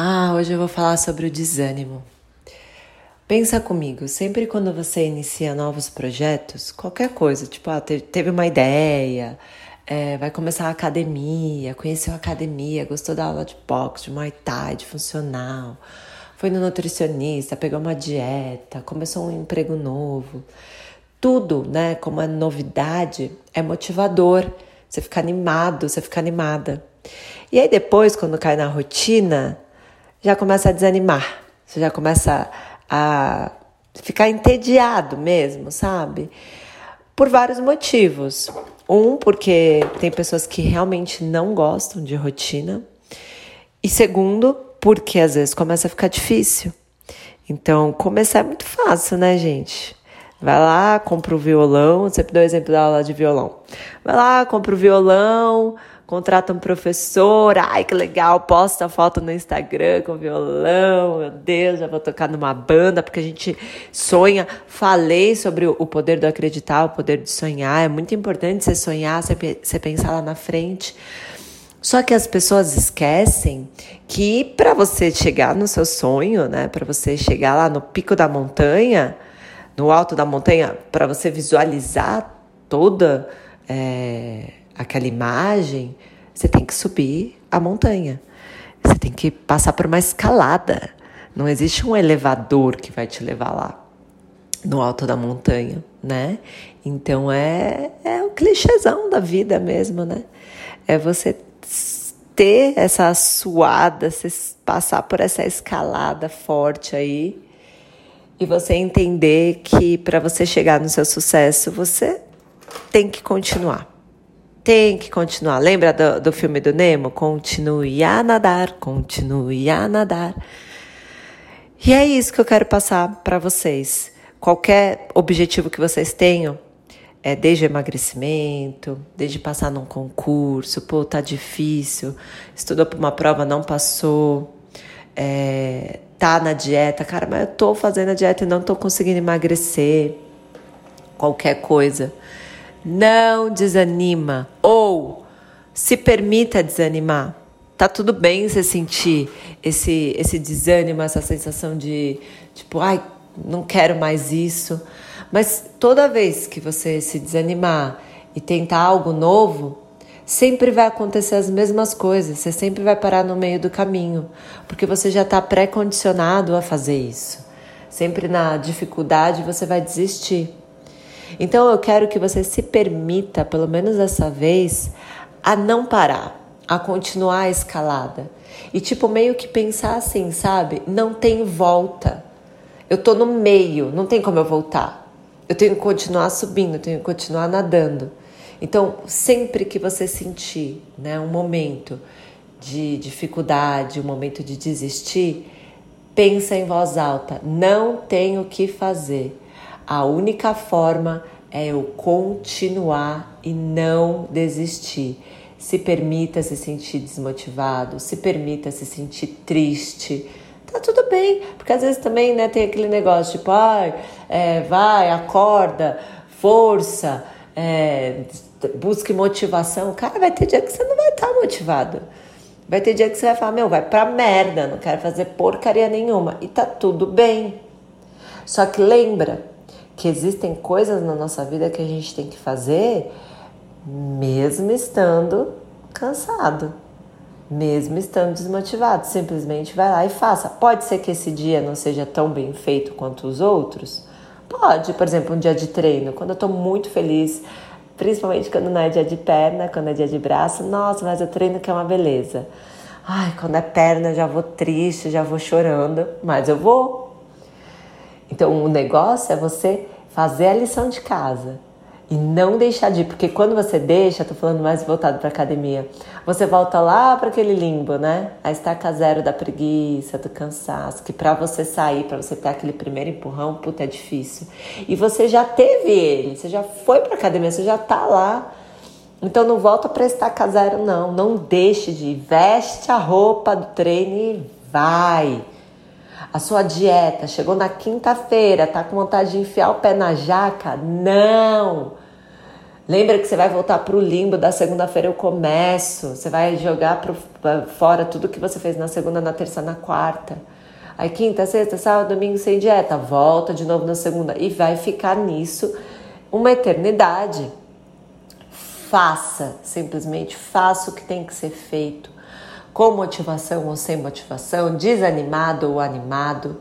Ah, hoje eu vou falar sobre o desânimo. Pensa comigo, sempre quando você inicia novos projetos, qualquer coisa, tipo, ah, teve uma ideia, é, vai começar a academia, conheceu a academia, gostou da aula de boxe, de muay thai, de funcional, foi no nutricionista, pegou uma dieta, começou um emprego novo. Tudo, né, como é novidade, é motivador. Você fica animado, você fica animada. E aí depois, quando cai na rotina, já começa a desanimar, você já começa a ficar entediado mesmo, sabe? Por vários motivos. Um, porque tem pessoas que realmente não gostam de rotina. E segundo, porque às vezes começa a ficar difícil. Então, começar é muito fácil, né, gente? Vai lá, compra o violão. Sempre dou o exemplo da aula de violão. Vai lá, compra o violão, contrata um professor, ai que legal, posta foto no Instagram com violão, meu Deus, já vou tocar numa banda, porque a gente sonha. Falei sobre o poder do acreditar, o poder de sonhar, é muito importante você sonhar, você pensar lá na frente. Só que as pessoas esquecem que para você chegar no seu sonho, né, para você chegar lá no pico da montanha, no alto da montanha, para você visualizar toda é, aquela imagem, você tem que subir a montanha. Você tem que passar por uma escalada. Não existe um elevador que vai te levar lá no alto da montanha, né? Então é, é o clichêzão da vida mesmo, né? É você ter essa suada, você passar por essa escalada forte aí e você entender que para você chegar no seu sucesso, você tem que continuar tem que continuar. Lembra do, do filme do Nemo? Continue a nadar, continue a nadar. E é isso que eu quero passar para vocês. Qualquer objetivo que vocês tenham, é, desde emagrecimento, desde passar num concurso, pô, tá difícil, estudou para uma prova, não passou, é, tá na dieta, cara, mas eu tô fazendo a dieta e não tô conseguindo emagrecer, qualquer coisa. Não desanima ou se permita desanimar. Tá tudo bem você sentir esse esse desânimo, essa sensação de tipo, ai, não quero mais isso. Mas toda vez que você se desanimar e tentar algo novo, sempre vai acontecer as mesmas coisas. Você sempre vai parar no meio do caminho, porque você já está pré-condicionado a fazer isso. Sempre na dificuldade você vai desistir. Então eu quero que você se permita, pelo menos dessa vez, a não parar, a continuar a escalada. E tipo, meio que pensar assim, sabe? Não tem volta. Eu tô no meio, não tem como eu voltar. Eu tenho que continuar subindo, eu tenho que continuar nadando. Então, sempre que você sentir né, um momento de dificuldade, um momento de desistir, pensa em voz alta, não tenho o que fazer. A única forma é eu continuar e não desistir. Se permita se sentir desmotivado, se permita se sentir triste. Tá tudo bem, porque às vezes também né, tem aquele negócio tipo, ai, é, vai, acorda, força, é, busque motivação. Cara, vai ter dia que você não vai estar tá motivado. Vai ter dia que você vai falar, meu, vai pra merda, não quero fazer porcaria nenhuma. E tá tudo bem. Só que lembra, que existem coisas na nossa vida que a gente tem que fazer mesmo estando cansado, mesmo estando desmotivado. Simplesmente vai lá e faça. Pode ser que esse dia não seja tão bem feito quanto os outros? Pode, por exemplo, um dia de treino, quando eu estou muito feliz, principalmente quando não é dia de perna, quando é dia de braço, nossa, mas eu treino que é uma beleza. Ai, quando é perna eu já vou triste, já vou chorando, mas eu vou, então, o negócio é você fazer a lição de casa e não deixar de ir, porque quando você deixa, tô falando mais voltado para academia, você volta lá para aquele limbo, né? A estaca zero da preguiça, do cansaço, que para você sair, para você ter aquele primeiro empurrão, puta, é difícil. E você já teve ele, você já foi para academia, você já tá lá. Então não volta para estaca zero não, não deixe de ir, veste a roupa do treino e vai a sua dieta, chegou na quinta-feira, tá com vontade de enfiar o pé na jaca? Não! Lembra que você vai voltar pro limbo da segunda-feira eu começo. Você vai jogar pro, fora tudo que você fez na segunda, na terça, na quarta. Aí quinta, sexta, sábado, domingo sem dieta. Volta de novo na segunda. E vai ficar nisso uma eternidade. Faça, simplesmente faça o que tem que ser feito. Com motivação ou sem motivação, desanimado ou animado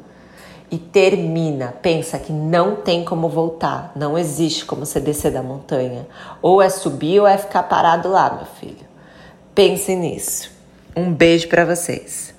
e termina. Pensa que não tem como voltar, não existe como você descer da montanha. Ou é subir ou é ficar parado lá, meu filho. Pense nisso. Um beijo para vocês.